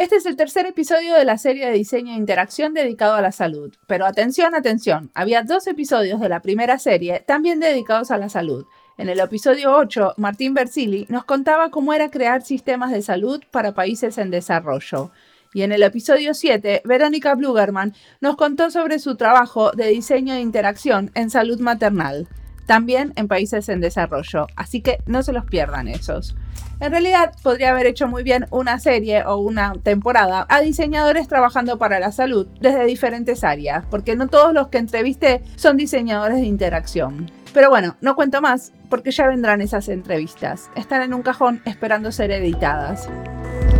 Este es el tercer episodio de la serie de diseño e interacción dedicado a la salud. Pero atención, atención, había dos episodios de la primera serie también dedicados a la salud. En el episodio 8, Martín Bersili nos contaba cómo era crear sistemas de salud para países en desarrollo. Y en el episodio 7, Verónica Blugerman nos contó sobre su trabajo de diseño e interacción en salud maternal, también en países en desarrollo, así que no se los pierdan esos. En realidad, podría haber hecho muy bien una serie o una temporada a diseñadores trabajando para la salud desde diferentes áreas, porque no todos los que entrevisté son diseñadores de interacción. Pero bueno, no cuento más, porque ya vendrán esas entrevistas. Están en un cajón esperando ser editadas.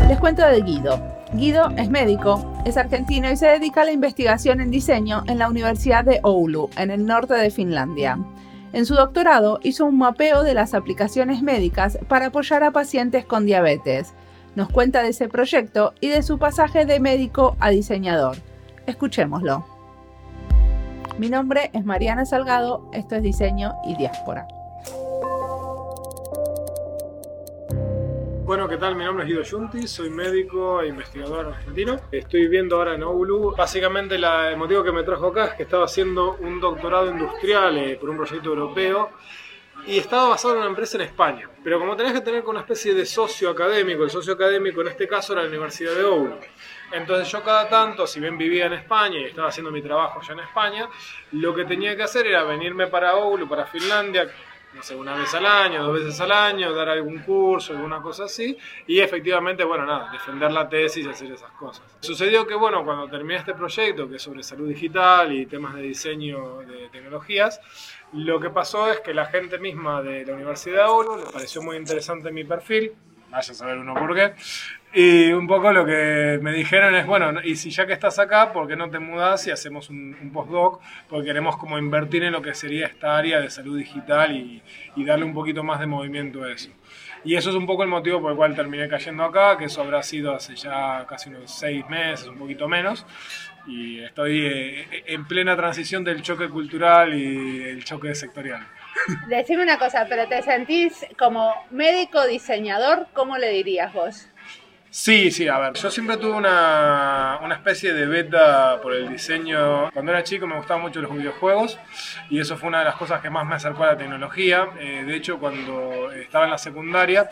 Les cuento de Guido. Guido es médico, es argentino y se dedica a la investigación en diseño en la Universidad de Oulu, en el norte de Finlandia. En su doctorado hizo un mapeo de las aplicaciones médicas para apoyar a pacientes con diabetes. Nos cuenta de ese proyecto y de su pasaje de médico a diseñador. Escuchémoslo. Mi nombre es Mariana Salgado, esto es Diseño y Diáspora. ¿Qué tal? Mi nombre es Guido Yunti, soy médico e investigador argentino. Estoy viviendo ahora en Oulu. Básicamente el motivo que me trajo acá es que estaba haciendo un doctorado industrial eh, por un proyecto europeo y estaba basado en una empresa en España. Pero como tenés que tener una especie de socio académico, el socio académico en este caso era la Universidad de Oulu. Entonces yo cada tanto, si bien vivía en España y estaba haciendo mi trabajo ya en España, lo que tenía que hacer era venirme para Oulu, para Finlandia, no sé, una vez al año, dos veces al año, dar algún curso, alguna cosa así, y efectivamente, bueno, nada, defender la tesis y hacer esas cosas. Sucedió que, bueno, cuando terminé este proyecto, que es sobre salud digital y temas de diseño de tecnologías, lo que pasó es que la gente misma de la Universidad de Oro le pareció muy interesante mi perfil, vaya a saber uno por qué, y un poco lo que me dijeron es, bueno, y si ya que estás acá, ¿por qué no te mudas y hacemos un, postdoc? Porque queremos como invertir en lo que sería esta área de salud digital y, darle un poquito más de movimiento a eso. Y eso es un poco el motivo por el cual terminé cayendo acá, que eso habrá sido hace ya casi unos seis meses, un poquito menos. Y estoy eh, en plena transición del choque cultural y el choque sectorial. Decime una cosa, pero ¿te sentís como médico diseñador? ¿Cómo le dirías vos? Sí, sí, a ver, yo siempre tuve una, una, especie de beta por el diseño. Cuando era chico me gustaban mucho los videojuegos y eso fue una de las cosas que más me acercó a la tecnología. Eh, de hecho, cuando estaba en la secundaria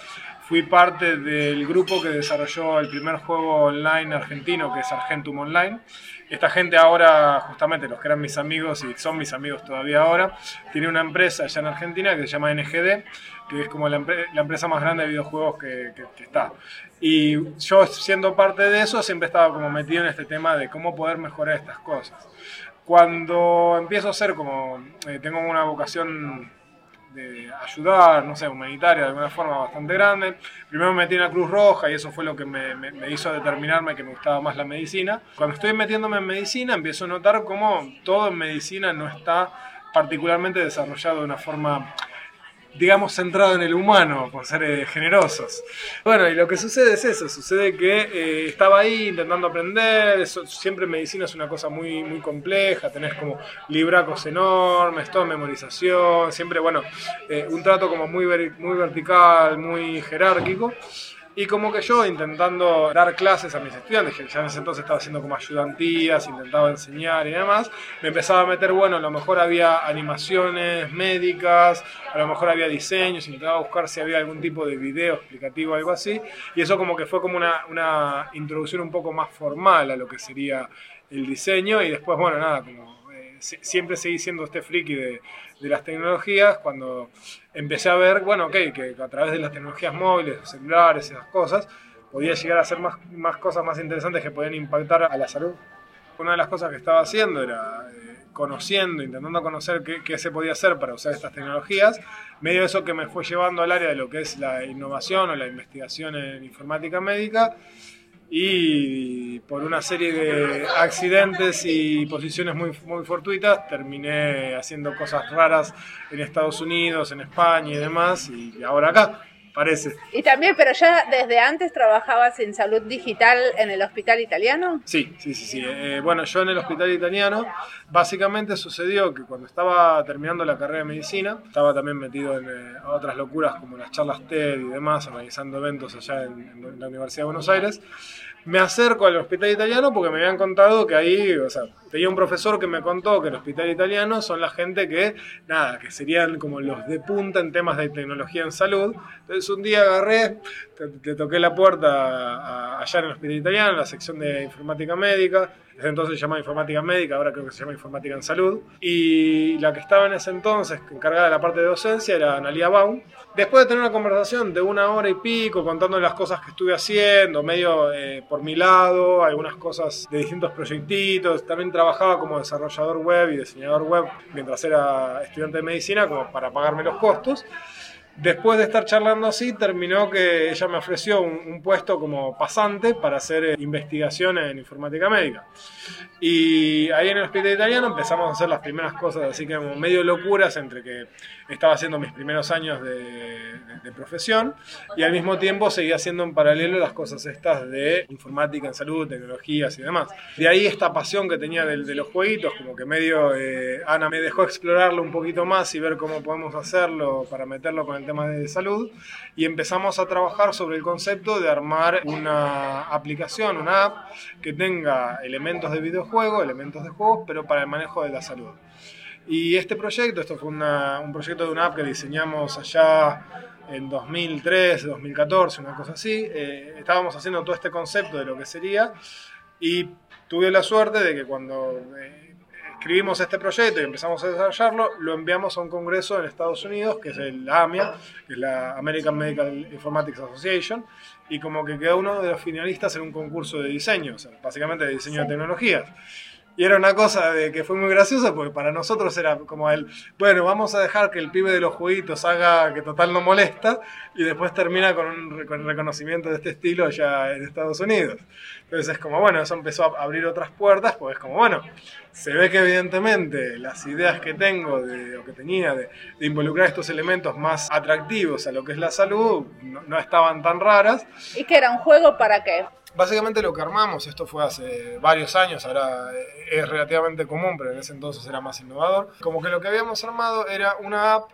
fui parte del grupo que desarrolló el primer juego online argentino, que es Argentum Online. Esta gente ahora, justamente los que eran mis amigos y son mis amigos todavía ahora, tiene una empresa allá en Argentina que se llama NGD, que es como la, empresa más grande de videojuegos que, está. Y yo siendo parte de eso siempre estaba como metido en este tema de cómo poder mejorar estas cosas. Cuando empiezo a ser como, eh, tengo una vocación de ayudar, no sé, humanitaria de alguna forma bastante grande. Primero me metí en la Cruz Roja y eso fue lo que me, me, hizo determinarme que me gustaba más la medicina. Cuando estoy metiéndome en medicina empiezo a notar cómo todo en medicina no está particularmente desarrollado de una forma digamos, centrado en el humano, por ser eh, generosos. Bueno, y lo que sucede es eso, sucede que eh, estaba ahí intentando aprender, siempre en medicina es una cosa muy, muy compleja, tenés como libracos enormes, toda memorización, siempre, bueno, eh, un trato como muy, muy vertical, muy jerárquico. Y como que yo intentando dar clases a mis estudiantes, que ya en ese entonces estaba haciendo como ayudantías, intentaba enseñar y demás, me empezaba a meter, bueno, a lo mejor había animaciones médicas, a lo mejor había diseños, intentaba buscar si había algún tipo de video explicativo algo así, y eso como que fue como una, una introducción un poco más formal a lo que sería el diseño, y después, bueno, nada, como siempre seguí siendo este friki de, de, las tecnologías, cuando empecé a ver, bueno, ok, que a través de las tecnologías móviles, celulares, esas cosas, podía llegar a hacer más, más cosas más interesantes que podían impactar a la salud. Una de las cosas que estaba haciendo era eh, conociendo, intentando conocer qué, qué, se podía hacer para usar estas tecnologías, medio de eso que me fue llevando al área de lo que es la innovación o la investigación en informática médica y por una serie de accidentes y posiciones muy, muy fortuitas terminé haciendo cosas raras en Estados Unidos, en España y demás, y ahora acá, parece. Y también, pero ya desde antes trabajabas en salud digital en el hospital italiano. Sí, sí, sí, sí. Eh, bueno, yo en el hospital italiano, básicamente sucedió que cuando estaba terminando la carrera de medicina, estaba también metido en eh, otras locuras como las charlas TED y demás, organizando eventos allá en, en la Universidad de Buenos Aires me acerco al hospital italiano porque me habían contado que ahí, o sea, tenía un profesor que me contó que el hospital italiano son la gente que, nada, que serían como los de punta en temas de tecnología en salud. Entonces un día agarré, te, toqué la puerta allá en el hospital italiano, en la sección de informática médica. Desde entonces se llamaba informática médica, ahora creo que se llama informática en salud. Y la que estaba en ese entonces encargada de la parte de docencia era Analia Baum. Después de tener una conversación de una hora y pico contando las cosas que estuve haciendo, medio eh, por mi lado, algunas cosas de distintos proyectitos, también trabajaba como desarrollador web y diseñador web mientras era estudiante de medicina, como para pagarme los costos. Después de estar charlando así, terminó que ella me ofreció un, puesto como pasante para hacer eh, investigación en informática médica. Y ahí en el hospital italiano empezamos a hacer las primeras cosas, así que como medio locuras entre que estaba haciendo mis primeros años de, profesión y al mismo tiempo seguía haciendo en paralelo las cosas estas de informática en salud, tecnologías y demás. De ahí esta pasión que tenía de, los jueguitos, como que medio eh, Ana me dejó explorarlo un poquito más y ver cómo podemos hacerlo para meterlo con el tema de salud y empezamos a trabajar sobre el concepto de armar una aplicación, una app que tenga elementos de videojuego, elementos de juegos, pero para el manejo de la salud. Y este proyecto, esto fue un proyecto de una app que diseñamos allá en 2003, 2014, una cosa así. Eh, estábamos haciendo todo este concepto de lo que sería y tuve la suerte de que cuando eh, escribimos este proyecto y empezamos a desarrollarlo, lo enviamos a un congreso en Estados Unidos, que es el AMIA, que es la American Medical Informatics Association, y como que quedó uno de los finalistas en un concurso de diseño, o sea, básicamente de diseño de tecnologías. Y era una cosa de que fue muy graciosa porque para nosotros era como el, bueno, vamos a dejar que el pibe de los jueguitos haga que total no molesta y después termina con un reconocimiento de este estilo allá en Estados Unidos. Entonces es como, bueno, eso empezó a abrir otras puertas, pues es como, bueno, se ve que evidentemente las ideas que tengo de, o que tenía de, involucrar estos elementos más atractivos a lo que es la salud no, no estaban tan raras. ¿Y que era un juego para qué? Básicamente lo que armamos, esto fue hace varios años, ahora es relativamente común, pero en ese entonces era más innovador, como que lo que habíamos armado era una app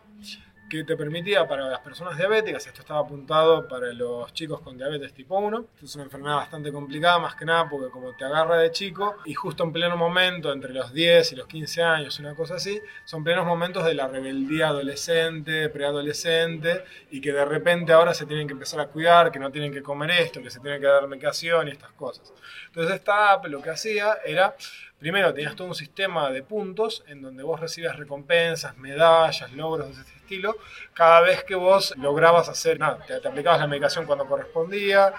que te permitía para las personas diabéticas, esto estaba apuntado para los chicos con diabetes tipo 1, es una enfermedad bastante complicada más que nada porque como te agarra de chico y justo en pleno momento, entre los 10 y los 15 años, una cosa así, son plenos momentos de la rebeldía adolescente, preadolescente y que de repente ahora se tienen que empezar a cuidar, que no tienen que comer esto, que se tienen que dar medicación y estas cosas. Entonces esta app lo que hacía era Primero, tenías todo un sistema de puntos en donde vos recibías recompensas, medallas, logros de ese estilo, cada vez que vos lograbas hacer, nada, te, aplicabas la medicación cuando correspondía,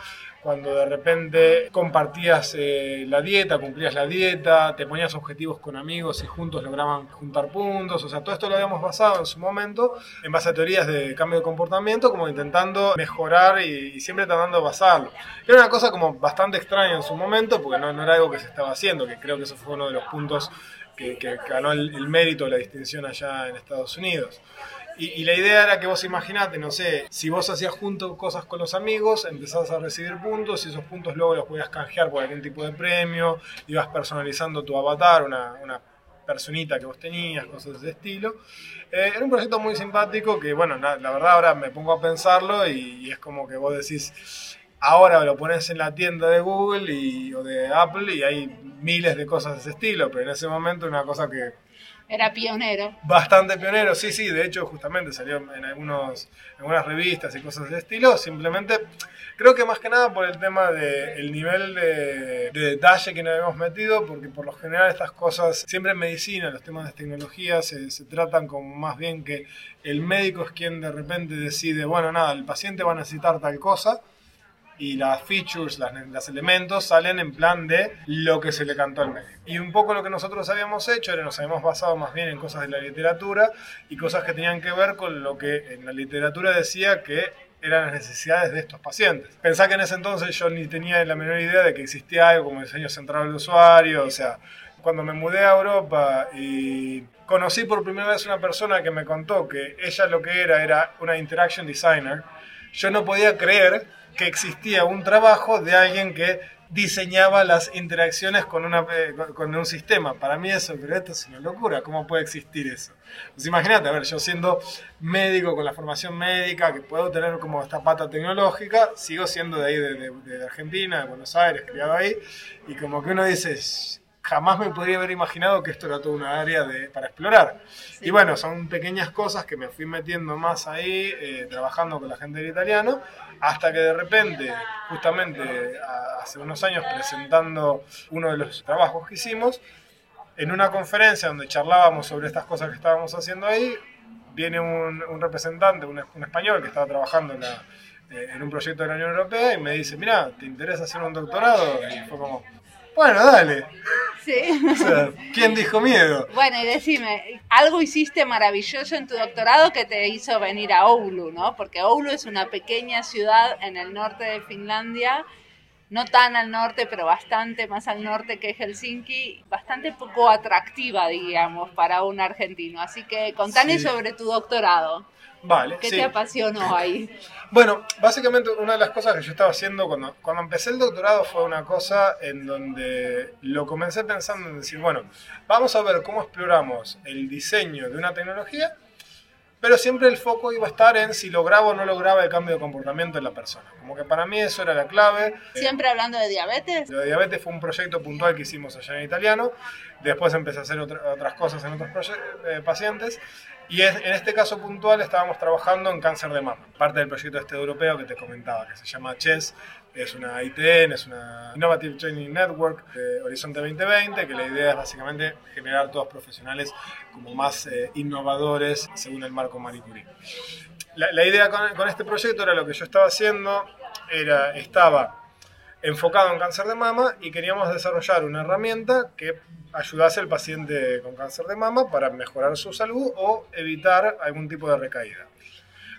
cuando de repente compartías eh, la dieta, cumplías la dieta, te ponías objetivos con amigos y juntos lograban juntar puntos, o sea, todo esto lo habíamos basado en su momento en base a teorías de cambio de comportamiento, como intentando mejorar y, siempre tratando de basarlo. Era una cosa como bastante extraña en su momento, porque no, era algo que se estaba haciendo, que creo que eso fue uno de los puntos que, ganó el, el mérito, la distinción allá en Estados Unidos. Y, la idea era que vos imaginate, no sé, si vos hacías juntos cosas con los amigos, empezabas a recibir puntos y esos puntos luego los podías canjear por algún tipo de premio, ibas personalizando tu avatar, una, una personita que vos tenías, cosas de ese estilo. Eh, era un proyecto muy simpático que, bueno, la, verdad ahora me pongo a pensarlo y, es como que vos decís, ahora lo pones en la tienda de Google y, o de Apple y hay miles de cosas de ese estilo, pero en ese momento una cosa que era pionero. Bastante pionero, sí, sí. De hecho, justamente salió en, algunos, algunas revistas y cosas de estilo. Simplemente, creo que más que nada por el tema del nivel de, detalle que nos habíamos metido, porque por lo general estas cosas, siempre en medicina, los temas de tecnología se, se tratan como más bien que el médico es quien de repente decide, bueno, nada, el paciente va a necesitar tal cosa y las features, las, los elementos salen en plan de lo que se le cantó al médico. Y un poco lo que nosotros habíamos hecho era nos habíamos basado más bien en cosas de la literatura y cosas que tenían que ver con lo que en la literatura decía que eran las necesidades de estos pacientes. Pensá que en ese entonces yo ni tenía la menor idea de que existía algo como diseño central del usuario, o sea, cuando me mudé a Europa y conocí por primera vez una persona que me contó que ella lo que era era una interaction designer, yo no podía creer que existía un trabajo de alguien que diseñaba las interacciones con, una, eh, con un sistema. Para mí eso, pero esto es una locura, ¿cómo puede existir eso? Pues imagínate, a ver, yo siendo médico con la formación médica, que puedo tener como esta pata tecnológica, sigo siendo de ahí, de, de Argentina, de Buenos Aires, criado ahí, y como que uno dice, jamás me podría haber imaginado que esto era toda una área de, para explorar. Y bueno, son pequeñas cosas que me fui metiendo más ahí, eh, trabajando con la gente del italiano, hasta que de repente, justamente hace unos años, presentando uno de los trabajos que hicimos, en una conferencia donde charlábamos sobre estas cosas que estábamos haciendo ahí, viene un, representante, un, español que estaba trabajando en, eh, en un proyecto de la Unión Europea y me dice, mira, ¿te interesa hacer un doctorado? Y fue como, bueno, dale. Sí. ¿quién dijo miedo? Bueno, y decime, algo hiciste maravilloso en tu doctorado que te hizo venir a Oulu, ¿no? Porque Oulu es una pequeña ciudad en el norte de Finlandia, no tan al norte, pero bastante más al norte que Helsinki, bastante poco atractiva, digamos, para un argentino. Así que contame sobre tu doctorado. Vale. ¿Qué te apasionó ahí? Bueno, básicamente una de las cosas que yo estaba haciendo cuando, cuando empecé el doctorado fue una cosa en donde lo comencé pensando en decir, bueno, vamos a ver cómo exploramos el diseño de una tecnología, pero siempre el foco iba a estar en si lograba o no lograba el cambio de comportamiento en la persona. Como que para mí eso era la clave. ¿Siempre hablando de diabetes? Lo de diabetes fue un proyecto puntual que hicimos allá en italiano. Después empecé a hacer otras cosas en otros eh, pacientes. Y en este caso puntual estábamos trabajando en cáncer de mama, parte del proyecto este europeo que te comentaba, que se llama CHES, es una ITN, es una Innovative Training Network de Horizonte 2020, que la idea es básicamente generar todos profesionales como más eh, innovadores según el marco Marie Curie. La, idea con, con, este proyecto era lo que yo estaba haciendo, era, estaba enfocado en cáncer de mama y queríamos desarrollar una herramienta que ayudase al paciente con cáncer de mama para mejorar su salud o evitar algún tipo de recaída.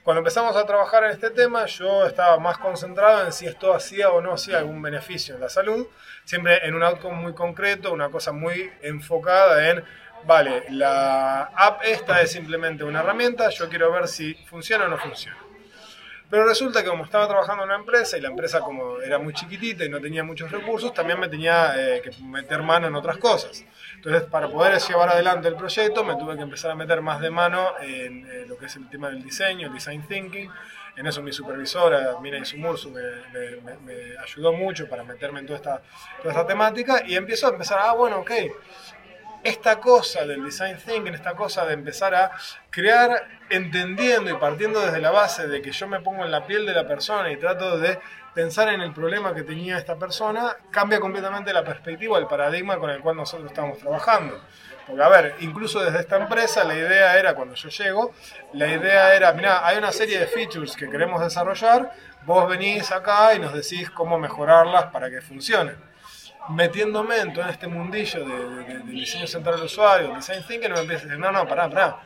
Cuando empezamos a trabajar en este tema, yo estaba más concentrado en si esto hacía o no hacía algún beneficio en la salud, siempre en un outcome muy concreto, una cosa muy enfocada en, vale, la app esta es simplemente una herramienta, yo quiero ver si funciona o no funciona. Pero resulta que como estaba trabajando en una empresa y la empresa como era muy chiquitita y no tenía muchos recursos, también me tenía eh, que meter mano en otras cosas. Entonces, para poder llevar adelante el proyecto, me tuve que empezar a meter más de mano en eh, lo que es el tema del diseño, el design thinking. En eso mi supervisora, Mina Isumursu, me, me, me, ayudó mucho para meterme en toda esta, toda esta temática y empiezo a empezar, ah, bueno, ok, esta cosa del design thinking, esta cosa de empezar a crear entendiendo y partiendo desde la base de que yo me pongo en la piel de la persona y trato de pensar en el problema que tenía esta persona, cambia completamente la perspectiva, el paradigma con el cual nosotros estamos trabajando. Porque, a ver, incluso desde esta empresa, la idea era, cuando yo llego, la idea era, mira, hay una serie de features que queremos desarrollar, vos venís acá y nos decís cómo mejorarlas para que funcionen metiéndome en todo este mundillo de, diseño central del usuario, design thinking, me empieza a decir, no, no, pará, pará,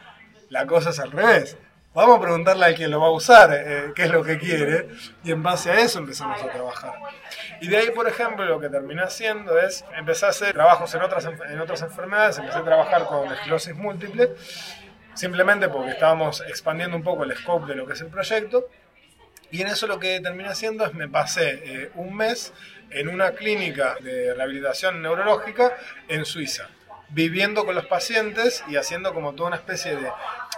la cosa es al revés. Vamos a preguntarle a quien lo va a usar eh, qué es lo que quiere y en base a eso empezamos a trabajar. Y de ahí, por ejemplo, lo que terminé haciendo es empezar a hacer trabajos en otras, en otras enfermedades, empecé a trabajar con esclerosis múltiple, simplemente porque estábamos expandiendo un poco el scope de lo que es el proyecto. Y en eso lo que terminé haciendo es me pasé eh, un mes en una clínica de rehabilitación neurológica en Suiza, viviendo con los pacientes y haciendo como toda una especie de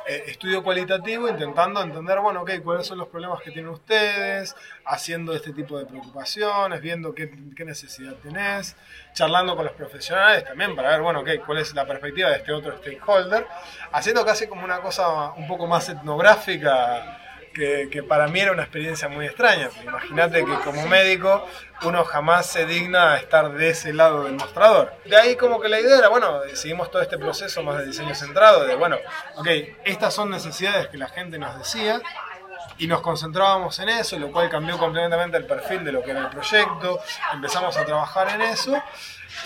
eh, estudio cualitativo, intentando entender, bueno, ok, cuáles son los problemas que tienen ustedes, haciendo este tipo de preocupaciones, viendo qué, qué necesidad tenés, charlando con los profesionales también para ver, bueno, ok, cuál es la perspectiva de este otro stakeholder, haciendo casi como una cosa un poco más etnográfica que, para mí era una experiencia muy extraña. Imagínate que como médico uno jamás se digna a estar de ese lado del mostrador. De ahí como que la idea era, bueno, seguimos todo este proceso más de diseño centrado, de, bueno, ok, estas son necesidades que la gente nos decía y nos concentrábamos en eso, lo cual cambió completamente el perfil de lo que era el proyecto, empezamos a trabajar en eso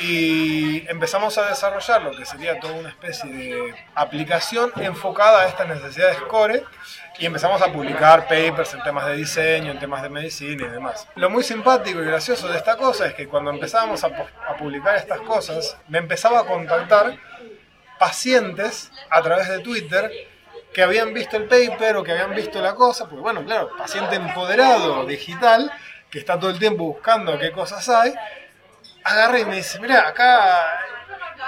y empezamos a desarrollar lo que sería toda una especie de aplicación enfocada a estas necesidades core y empezamos a publicar papers en temas de diseño, en temas de medicina y demás. Lo muy simpático y gracioso de esta cosa es que cuando empezábamos a, publicar estas cosas, me empezaba a contactar pacientes a través de Twitter que habían visto el paper o que habían visto la cosa, porque bueno, claro, paciente empoderado digital, que está todo el tiempo buscando qué cosas hay, agarré y me dice, mira, acá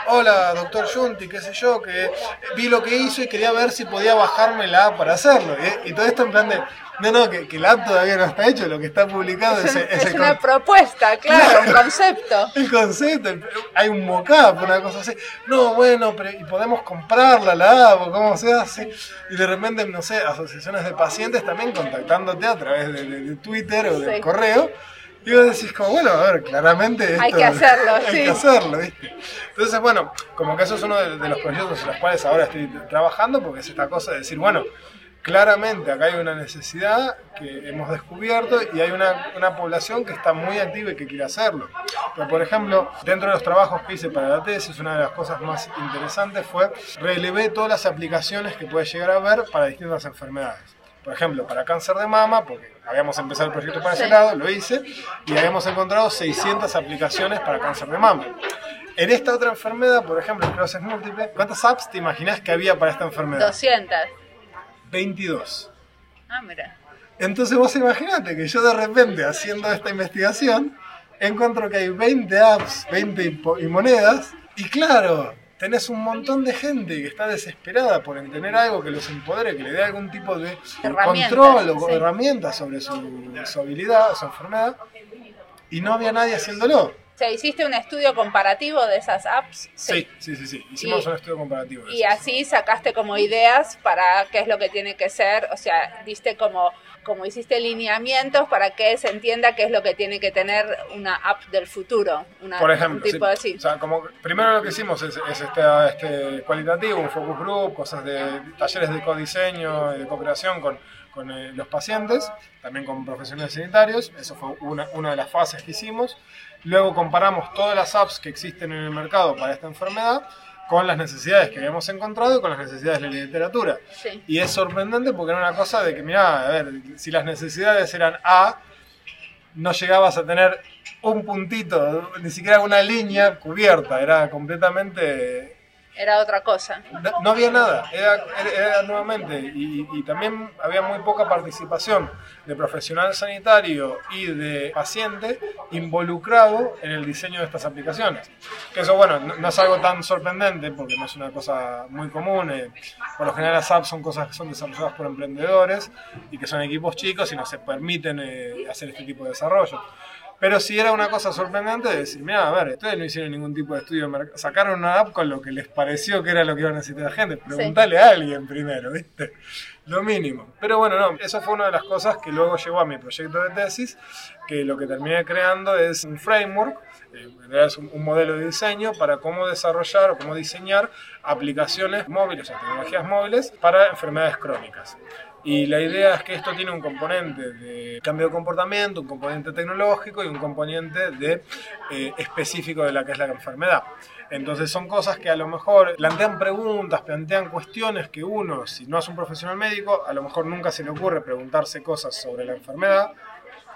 hola, doctor Junti, qué sé yo, que vi lo que hizo y quería ver si podía bajarme la app para hacerlo. Y, todo esto en plan de, no, no, que, que, la app todavía no está hecho, lo que está publicado es, es, una propuesta, claro, un concepto. El concepto, hay un mockup, una cosa así. No, bueno, pero y podemos comprarla la app, ¿cómo se hace? Y de repente, no sé, asociaciones de pacientes también contactándote a través de, Twitter o de correo y vos decís como, bueno, a ver, claramente hay que hacerlo, hay que hacerlo, ¿viste? Entonces, bueno, como que eso es uno de, los proyectos en los cuales ahora estoy trabajando, porque es esta cosa de decir, bueno, claramente acá hay una necesidad que hemos descubierto y hay una, una, población que está muy activa y que quiere hacerlo. Pero, por ejemplo, dentro de los trabajos que hice para la tesis, una de las cosas más interesantes fue relevé todas las aplicaciones que puede llegar a ver para distintas enfermedades por ejemplo, para cáncer de mama, porque habíamos empezado el proyecto para ese lado, lo hice, y habíamos encontrado 600 aplicaciones para cáncer de mama. En esta otra enfermedad, por ejemplo, esclerosis múltiple, ¿cuántas apps te imaginas que había para esta enfermedad? 200. 22. Ah, mira. Entonces vos imaginate que yo de repente, haciendo esta investigación, encuentro que hay 20 apps, 20 y monedas, y claro, tenés un montón de gente que está desesperada por tener algo que los empodere, que le dé algún tipo de control o herramientas sobre su, habilidad, su enfermedad, y no había nadie haciéndolo. O sea, ¿hiciste un estudio comparativo de esas apps? Sí, sí, sí, sí. Hicimos un estudio comparativo. y así sacaste como ideas para qué es lo que tiene que ser, o sea, diste como como hiciste lineamientos para que se entienda qué es lo que tiene que tener una app del futuro. Una, Por ejemplo, O sea, como primero lo que hicimos es, este, este, cualitativo, un focus group, cosas de talleres de codiseño y de cooperación con, con eh, los pacientes, también con profesionales sanitarios. Eso fue una, una de las fases que hicimos. Luego comparamos todas las apps que existen en el mercado para esta enfermedad con las necesidades que habíamos encontrado y con las necesidades de la literatura. Y es sorprendente porque era una cosa de que, mira, a ver, si las necesidades eran A, no llegabas a tener un puntito, ni siquiera una línea cubierta, era completamente era otra cosa. No, había nada, era, nuevamente, y, también había muy poca participación de profesional sanitario y de paciente involucrado en el diseño de estas aplicaciones. Que eso, bueno, no, es algo tan sorprendente porque no es una cosa muy común. Eh, por lo general las apps son cosas que son desarrolladas por emprendedores y que son equipos chicos y no se permiten eh, hacer este tipo de desarrollo. Pero sí era una cosa sorprendente de decir, mira, a ver, ustedes no hicieron ningún tipo de estudio de mercado. Sacaron una app con lo que les pareció que era lo que iba a necesitar la gente. Preguntale a alguien primero, ¿viste? Lo mínimo. Pero bueno, no, eso fue una de las cosas que luego llevó a mi proyecto de tesis, que lo que terminé creando es un framework, eh, es un, modelo de diseño para cómo desarrollar o cómo diseñar aplicaciones móviles o tecnologías móviles para enfermedades crónicas. Y la idea es que esto tiene un componente de cambio de comportamiento, un componente tecnológico y un componente de, eh, específico de la que es la enfermedad. Entonces son cosas que a lo mejor plantean preguntas, plantean cuestiones que uno, si no es un profesional médico, a lo mejor nunca se le ocurre preguntarse cosas sobre la enfermedad.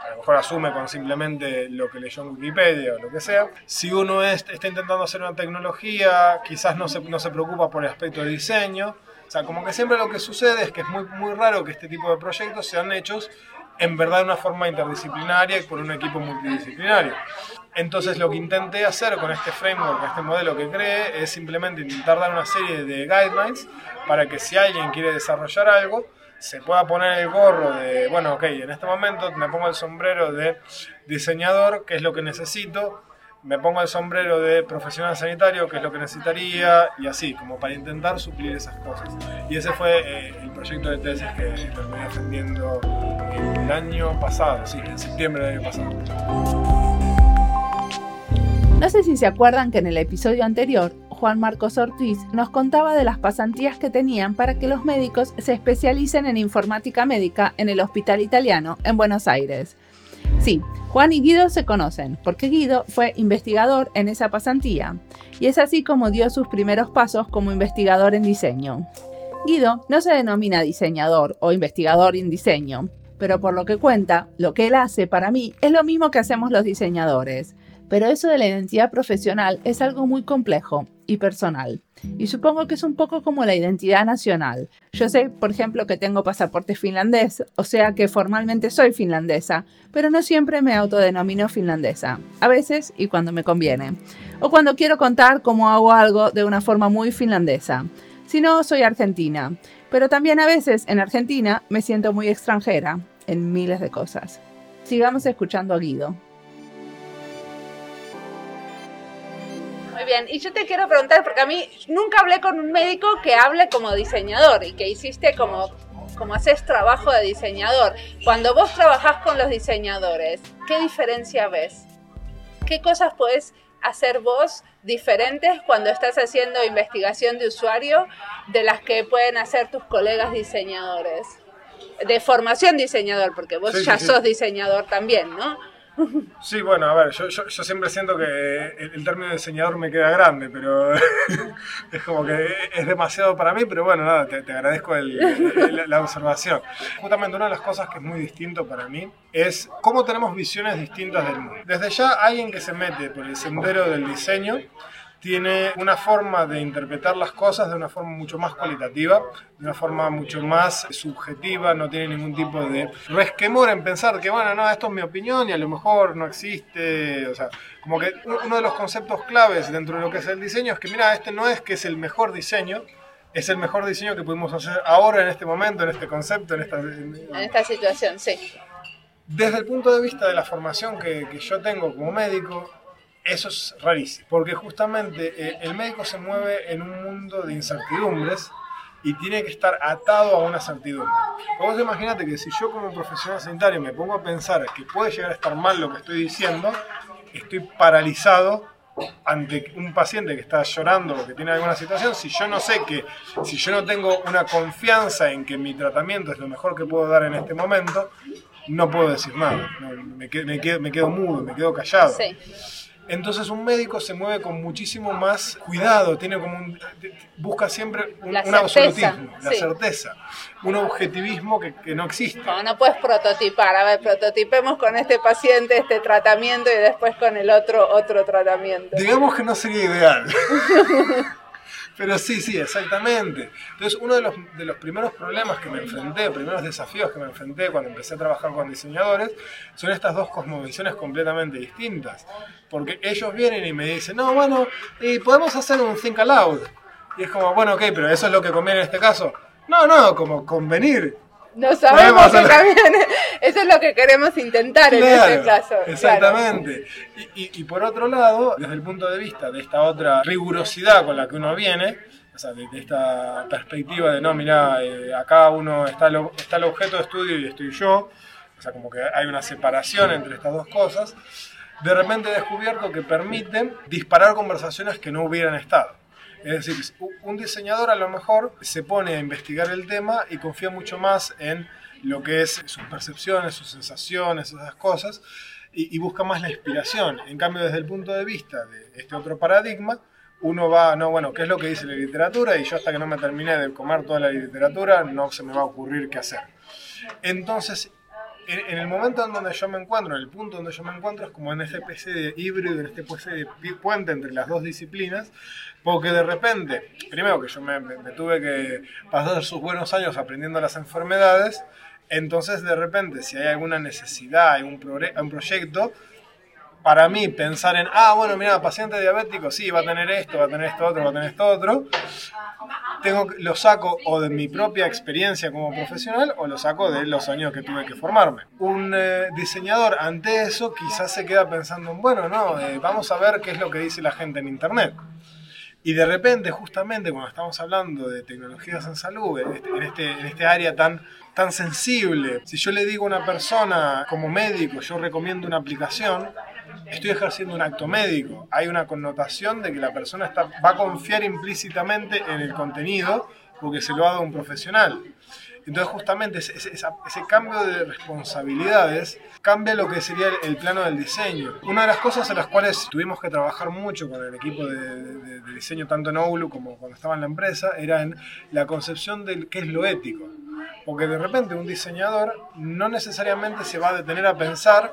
A lo mejor asume con simplemente lo que leyó en Wikipedia o lo que sea. Si uno está intentando hacer una tecnología, quizás no se, no se preocupa por el aspecto de diseño sea, como que siempre lo que sucede es que es muy, muy raro que este tipo de proyectos sean hechos en verdad de una forma interdisciplinaria y por un equipo multidisciplinario. Entonces lo que intenté hacer con este framework, con este modelo que creé, es simplemente intentar dar una serie de guidelines para que si alguien quiere desarrollar algo, se pueda poner el gorro de, bueno, ok, en este momento me pongo el sombrero de diseñador, que es lo que necesito, me pongo el sombrero de profesional sanitario, que es lo que necesitaría, y así, como para intentar suplir esas cosas. Y ese fue eh, el proyecto de tesis que terminé defendiendo el año pasado, sí, en septiembre del año pasado. No sé si se acuerdan que en el episodio anterior, Juan Marcos Ortiz nos contaba de las pasantías que tenían para que los médicos se especialicen en informática médica en el Hospital Italiano en Buenos Aires. Sí, Juan y Guido se conocen, porque Guido fue investigador en esa pasantía, y es así como dio sus primeros pasos como investigador en diseño. Guido no se denomina diseñador o investigador en diseño, pero por lo que cuenta, lo que él hace para mí es lo mismo que hacemos los diseñadores, Pero eso de la identidad profesional es algo muy complejo y personal. Y supongo que es un poco como la identidad nacional. Yo sé, por ejemplo, que tengo pasaporte finlandés, o sea que formalmente soy finlandesa, pero no siempre me autodenomino finlandesa. A veces y cuando me conviene. O cuando quiero contar cómo hago algo de una forma muy finlandesa. Si no, soy argentina. Pero también a veces en Argentina me siento muy extranjera en miles de cosas. Sigamos escuchando a Guido. Muy bien, y yo te quiero preguntar, porque a mí nunca hablé con un médico que hable como diseñador y que hiciste como, como haces trabajo de diseñador. Cuando vos trabajás con los diseñadores, ¿qué diferencia ves? ¿Qué cosas puedes hacer vos diferentes cuando estás haciendo investigación de usuario de las que pueden hacer tus colegas diseñadores? De formación diseñador, porque vos ya sos diseñador también, ¿no? Sí, bueno, a ver, yo, yo, siempre siento que el, término de diseñador me queda grande, pero es como que es demasiado para mí, pero bueno, nada, te, agradezco la observación. Justamente una de las cosas que es muy distinto para mí es cómo tenemos visiones distintas del mundo. Desde ya alguien que se mete por el sendero del diseño tiene una forma de interpretar las cosas de una forma mucho más cualitativa, de una forma mucho más subjetiva, no tiene ningún tipo de resquemor en pensar que, bueno, no, esto es mi opinión y a lo mejor no existe, o sea, como que uno de los conceptos claves dentro de lo que es el diseño es que, mira, este no es que es el mejor diseño, es el mejor diseño que pudimos hacer ahora en este momento, en este concepto, en esta, en esta situación, sí. Desde el punto de vista de la formación que, que yo tengo como médico, eso es rarísimo, porque justamente eh, el médico se mueve en un mundo de incertidumbres y tiene que estar atado a una certidumbre. Vos imagínate que si yo como profesional sanitario me pongo a pensar que puede llegar a estar mal lo que estoy diciendo, estoy paralizado ante un paciente que está llorando o que tiene alguna situación, si yo no sé que, si yo no tengo una confianza en que mi tratamiento es lo mejor que puedo dar en este momento, no puedo decir nada, me, quedo, me, quedo, me quedo mudo, me quedo callado. Sí. Entonces un médico se mueve con muchísimo más cuidado, tiene como un, busca siempre un, absolutismo, la certeza, un objetivismo que, que, no existe. No, no puedes prototipar, a ver, prototipemos con este paciente este tratamiento y después con el otro otro tratamiento. Digamos que no sería ideal. Pero sí, sí, exactamente. Entonces, uno de los, de los primeros problemas que me enfrenté, primeros desafíos que me enfrenté cuando empecé a trabajar con diseñadores, son estas dos cosmovisiones completamente distintas. Porque ellos vienen y me dicen, no, bueno, y podemos hacer un think aloud. Y es como, bueno, ok, pero eso es lo que conviene en este caso. No, no, como convenir. No sabemos que también eso es lo que queremos intentar en este caso. Exactamente. Y, por otro lado, desde el punto de vista de esta otra rigurosidad con la que uno viene, o sea, de, esta perspectiva de no, mira, eh, acá uno está, está el objeto de estudio y estoy yo, o sea, como que hay una separación entre estas dos cosas, de repente he descubierto que permiten disparar conversaciones que no hubieran estado. Es decir, un diseñador a lo mejor se pone a investigar el tema y confía mucho más en lo que es sus percepciones, sus sensaciones, esas cosas, y, busca más la inspiración. En cambio, desde el punto de vista de este otro paradigma, uno va, no, bueno, ¿qué es lo que dice la literatura? Y yo hasta que no me termine de comer toda la literatura, no se me va a ocurrir qué hacer. Entonces, en, el momento en donde yo me encuentro, en el punto donde yo me encuentro, es como en esta especie de híbrido, en esta especie puente entre las dos disciplinas, porque de repente, primero que yo me, tuve que pasar sus buenos años aprendiendo las enfermedades, entonces de repente si hay alguna necesidad, hay un, un proyecto, para mí pensar en, ah, bueno, mira, paciente diabético, sí, va a tener esto, va a tener esto otro, va a tener esto otro, tengo, lo saco o de mi propia experiencia como profesional o lo saco de los años que tuve que formarme. Un eh, diseñador ante eso quizás se queda pensando, bueno, no, eh, vamos a ver qué es lo que dice la gente en Internet. Y de repente, justamente cuando estamos hablando de tecnologías en salud, en este, en este, en este área tan tan sensible. Si yo le digo a una persona como médico, yo recomiendo una aplicación, estoy ejerciendo un acto médico. Hay una connotación de que la persona está, va a confiar implícitamente en el contenido porque se lo ha dado un profesional. Entonces justamente ese, cambio de responsabilidades cambia lo que sería el, plano del diseño. Una de las cosas en las cuales tuvimos que trabajar mucho con el equipo de, diseño, tanto en Oulu como cuando estaba en la empresa, era en la concepción de qué es lo ético. Porque de repente un diseñador no necesariamente se va a detener a pensar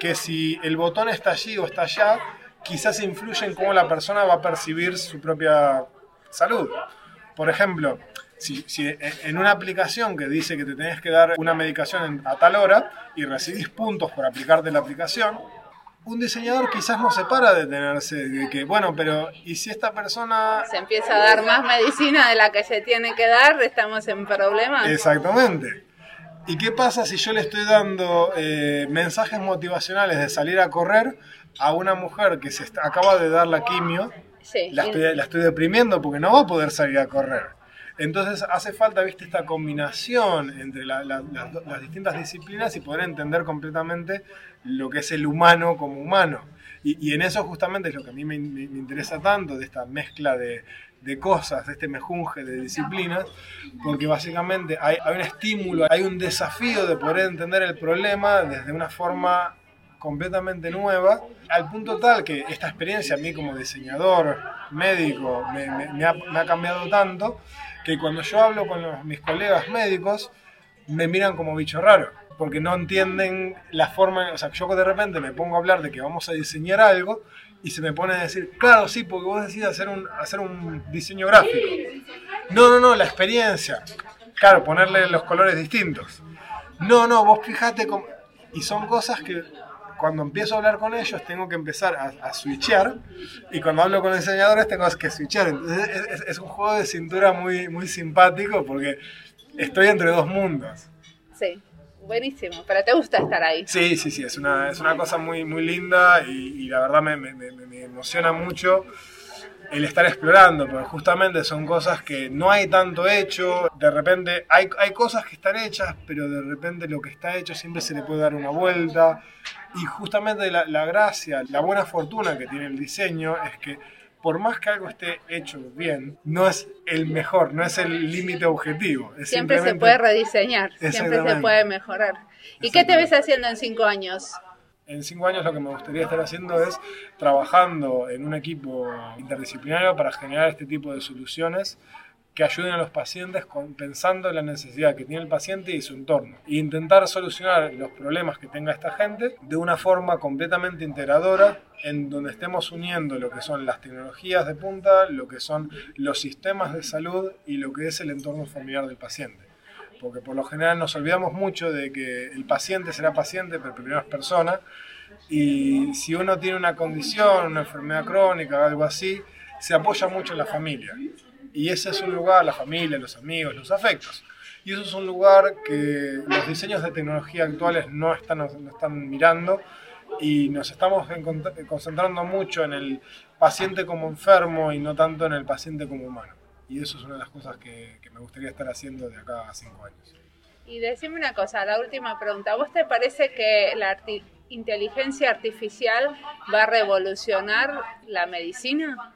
que si el botón está allí o está allá, quizás influye en cómo la persona va a percibir su propia salud. Por ejemplo, si, en una aplicación que dice que te tenés que dar una medicación a tal hora y recibís puntos por aplicarte la aplicación, un diseñador quizás no se para de detenerse de que, bueno, pero ¿y si esta persona... Se empieza a dar más medicina de la que se tiene que dar, estamos en problemas. Exactamente. ¿Y qué pasa si yo le estoy dando eh, mensajes motivacionales de salir a correr a una mujer que se acaba de dar la quimio? la, estoy, deprimiendo porque no va a poder salir a correr. Entonces hace falta, viste, esta combinación entre las distintas disciplinas y poder entender completamente lo que es el humano como humano. Y, en eso justamente es lo que a mí me, interesa tanto, de esta mezcla de, cosas, de este mejunje de disciplinas, porque básicamente hay, hay, un estímulo, hay un desafío de poder entender el problema desde una forma completamente nueva, al punto tal que esta experiencia a mí como diseñador, médico, me, ha, cambiado tanto, que cuando yo hablo con mis colegas médicos, me miran como bicho raro, porque no entienden la forma, o sea, yo de repente me pongo a hablar de que vamos a diseñar algo y se me pone a decir, claro, sí, porque vos decís hacer un, hacer un diseño gráfico. No, no, no, la experiencia. Claro, ponerle los colores distintos. No, no, vos fijate cómo... Y son cosas que cuando empiezo a hablar con ellos tengo que empezar a, switchear y cuando hablo con diseñadores tengo que switchear. Entonces es, un juego de cintura muy, muy simpático porque estoy entre dos mundos. Sí, buenísimo. Pero te gusta estar ahí. Sí, sí, sí, es una, es una cosa muy, muy linda y, la verdad me, me, me emociona mucho el estar explorando, porque justamente son cosas que no hay tanto hecho, de repente hay, hay cosas que están hechas, pero de repente lo que está hecho siempre se le puede dar una vuelta. Y justamente la, la gracia, la buena fortuna que tiene el diseño es que por más que algo esté hecho bien, no es el mejor, no es el límite objetivo. siempre se puede rediseñar, siempre se puede mejorar. ¿Y qué te ves haciendo en cinco años? en cinco años lo que me gustaría estar haciendo es trabajando en un equipo interdisciplinario para generar este tipo de soluciones que ayuden a los pacientes pensando en la necesidad que tiene el paciente y su entorno. E intentar solucionar los problemas que tenga esta gente de una forma completamente integradora en donde estemos uniendo lo que son las tecnologías de punta, lo que son los sistemas de salud y lo que es el entorno familiar del paciente porque por lo general nos olvidamos mucho de que el paciente será paciente, pero primero es persona, y si uno tiene una condición, una enfermedad crónica, algo así, se apoya mucho en la familia. Y ese es un lugar, la familia, los amigos, los afectos. Y eso es un lugar que los diseños de tecnología actuales no están, no están mirando y nos estamos concentrando mucho en el paciente como enfermo y no tanto en el paciente como humano. Y eso es una de las cosas que, me gustaría estar haciendo de acá a cinco años. Y decime una cosa, la última pregunta. ¿Vos te parece que la inteligencia artificial va a revolucionar la medicina?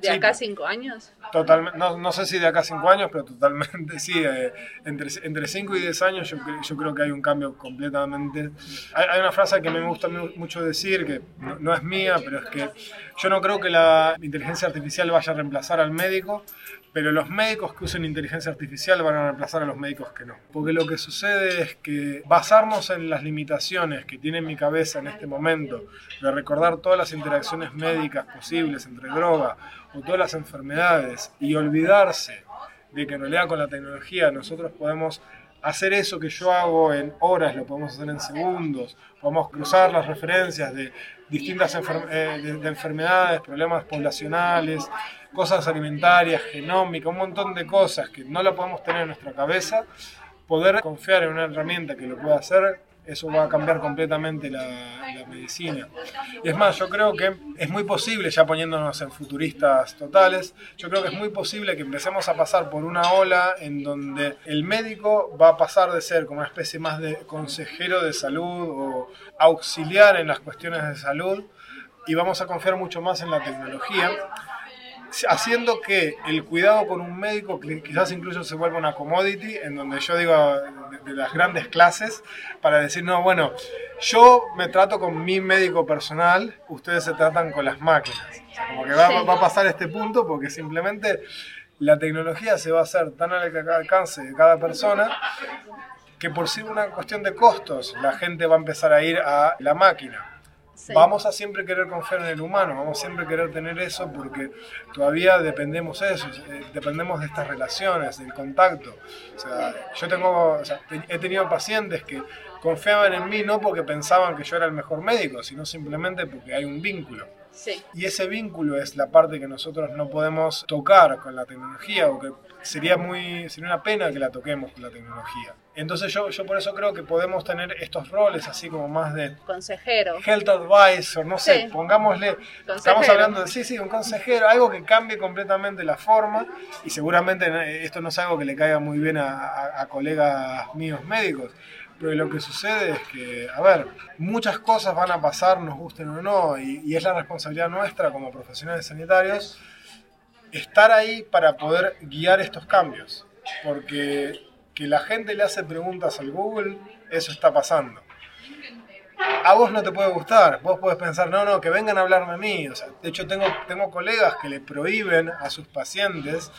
¿De acá a cinco años? Totalmente, no, no, sé si de acá a cinco años, pero totalmente sí. Eh, entre, entre cinco y diez años yo, yo creo que hay un cambio completamente... Hay, una frase que me gusta mucho decir, que no, es mía, pero es que yo no creo que la inteligencia artificial vaya a reemplazar al médico, pero los médicos que usen inteligencia artificial van a reemplazar a los médicos que no. Porque lo que sucede es que basarnos en las limitaciones que tiene mi cabeza en este momento, de recordar todas las interacciones médicas posibles entre droga o todas las enfermedades y olvidarse de que en realidad con la tecnología nosotros podemos hacer eso que yo hago en horas, lo podemos hacer en segundos, podemos cruzar las referencias de distintas eh, de enfermedades, problemas poblacionales, cosas alimentarias, genómicas, un montón de cosas que no lo podemos tener en nuestra cabeza, poder confiar en una herramienta que lo pueda hacer, eso va a cambiar completamente la, medicina. Y es más, yo creo que es muy posible, ya poniéndonos en futuristas totales, yo creo que es muy posible que empecemos a pasar por una ola en donde el médico va a pasar de ser como una especie más de consejero de salud o auxiliar en las cuestiones de salud y vamos a confiar mucho más en la tecnología haciendo que el cuidado con un médico quizás incluso se vuelva una commodity, en donde yo digo de, las grandes clases, para decir, no, bueno, yo me trato con mi médico personal, ustedes se tratan con las máquinas. como que va, va a pasar este punto porque simplemente la tecnología se va a hacer tan al alcance de cada persona que por ser una cuestión de costos, la gente va a empezar a ir a la máquina. Vamos a siempre querer confiar en el humano, vamos a siempre querer tener eso porque todavía dependemos de eso, eh, dependemos de estas relaciones, del contacto. O sea, yo tengo, he tenido pacientes que confiaban en mí no porque pensaban que yo era el mejor médico, sino simplemente porque hay un vínculo. Y ese vínculo es la parte que nosotros no podemos tocar con la tecnología o que sería muy sería una pena que la toquemos con la tecnología. Entonces yo, yo por eso creo que podemos tener estos roles así como más de consejero, health advisor, no sé, pongámosle, estamos hablando de sí, sí, un consejero, algo que cambie completamente la forma y seguramente esto no es algo que le caiga muy bien a colegas míos médicos, pero lo que sucede es que, a ver, muchas cosas van a pasar, nos gusten o no, y, es la responsabilidad nuestra como profesionales sanitarios estar ahí para poder guiar estos cambios. Porque que la gente le hace preguntas al Google, eso está pasando. A vos no te puede gustar, vos podés pensar, no, no, que vengan a hablarme a mí. O de hecho, tengo, tengo colegas que le prohíben a sus pacientes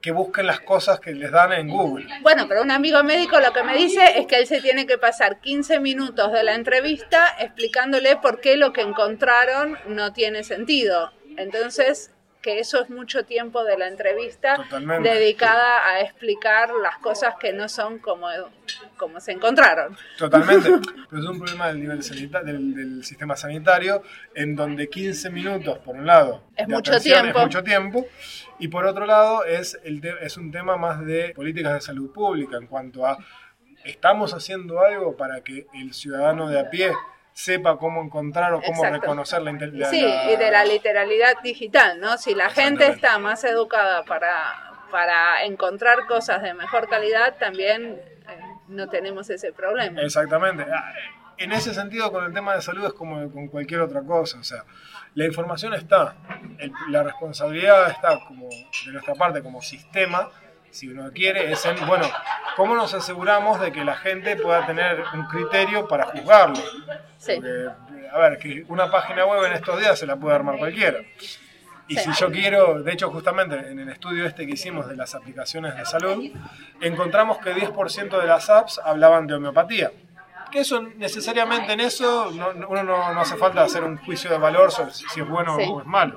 que busquen las cosas que les dan en Google. Bueno, pero un amigo médico lo que me dice es que él se tiene que pasar 15 minutos de la entrevista explicándole por qué lo que encontraron no tiene sentido. Entonces, que eso es mucho tiempo de la entrevista dedicada a explicar las cosas que no son como, como se encontraron. Totalmente. Pero es un problema del nivel del, del, sistema sanitario, en donde 15 minutos, por un lado, es mucho tiempo. Es mucho tiempo. Y por otro lado, es, el es un tema más de políticas de salud pública en cuanto a estamos haciendo algo para que el ciudadano de a pie sepa cómo encontrar o cómo reconocer la, la Sí, y de la literalidad digital, ¿no? Si la gente está más educada para, para encontrar cosas de mejor calidad, también eh, no tenemos ese problema. Exactamente. Ah, en ese sentido, con el tema de salud es como con cualquier otra cosa, o sea, la información está, la responsabilidad está como de nuestra parte como sistema, si uno quiere, es en, bueno, ¿cómo nos aseguramos de que la gente pueda tener un criterio para juzgarlo? Porque, a ver, que una página web en estos días se la puede armar cualquiera. Y si yo quiero, de hecho justamente en el estudio este que hicimos de las aplicaciones de salud, encontramos que 10% de las apps hablaban de homeopatía. Que eso necesariamente en eso uno no, hace falta hacer un juicio de valor sobre si es bueno o es malo.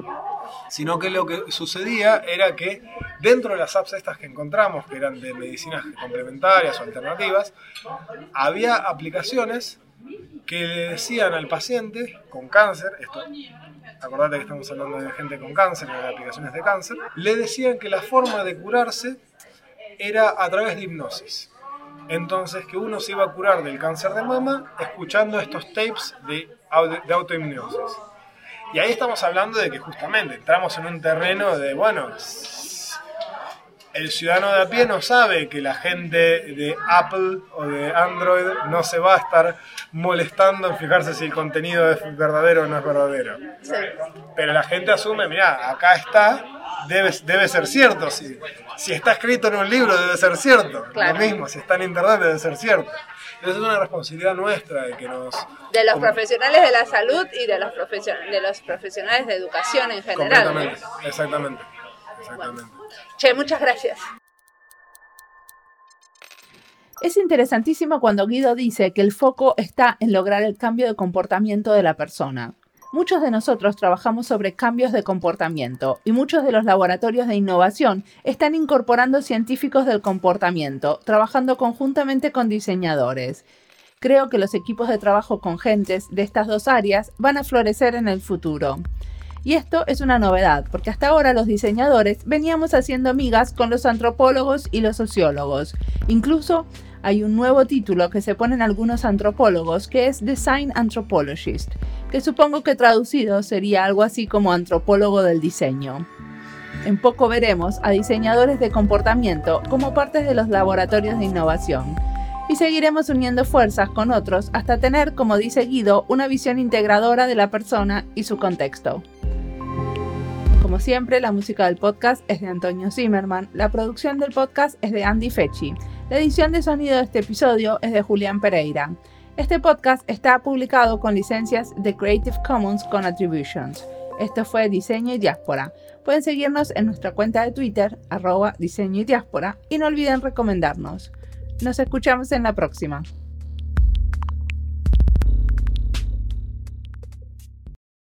Sino que lo que sucedía era que dentro de las apps estas que encontramos, que eran de medicinas complementarias o alternativas, había aplicaciones que le decían al paciente con cáncer, esto, acordate que estamos hablando de gente con cáncer, de aplicaciones de cáncer, le decían que la forma de curarse era a través de hipnosis. Entonces que uno se iba a curar del cáncer de mama escuchando estos tapes de, de autohipnosis. Y ahí estamos hablando de que justamente entramos en un terreno de, bueno, el ciudadano de a pie no sabe que la gente de Apple o de Android no se va a estar molestando en fijarse si el contenido es verdadero o no es verdadero. Pero la gente asume, mira, acá está, debe, debe ser cierto. Si, si está escrito en un libro, debe ser cierto. Lo mismo, si está en internet, debe ser cierto. Entonces es una responsabilidad nuestra de que nos... De los profesionales de la salud y de los, de los profesionales de educación en general. Exactamente, exactamente. Che, muchas gracias. Es interesantísimo cuando Guido dice que el foco está en lograr el cambio de comportamiento de la persona. Muchos de nosotros trabajamos sobre cambios de comportamiento y muchos de los laboratorios de innovación están incorporando científicos del comportamiento, trabajando conjuntamente con diseñadores. Creo que los equipos de trabajo con gentes de estas dos áreas van a florecer en el futuro. Y esto es una novedad, porque hasta ahora los diseñadores veníamos haciendo migas con los antropólogos y los sociólogos. Incluso hay un nuevo título que se ponen algunos antropólogos que es Design Anthropologist, que supongo que traducido sería algo así como antropólogo del diseño. En poco veremos a diseñadores de comportamiento como parte de los laboratorios de innovación y seguiremos uniendo fuerzas con otros hasta tener, como dice Guido, una visión integradora de la persona y su contexto. Como siempre, la música del podcast es de Antonio Zimmerman, la producción del podcast es de Andy Fechi, la edición de sonido de este episodio es de Julián Pereira. Este podcast está publicado con licencias de Creative Commons con Attributions. Esto fue Diseño y Diáspora. Pueden seguirnos en nuestra cuenta de Twitter, arroba diseño y diáspora, y no olviden recomendarnos. Nos escuchamos en la próxima.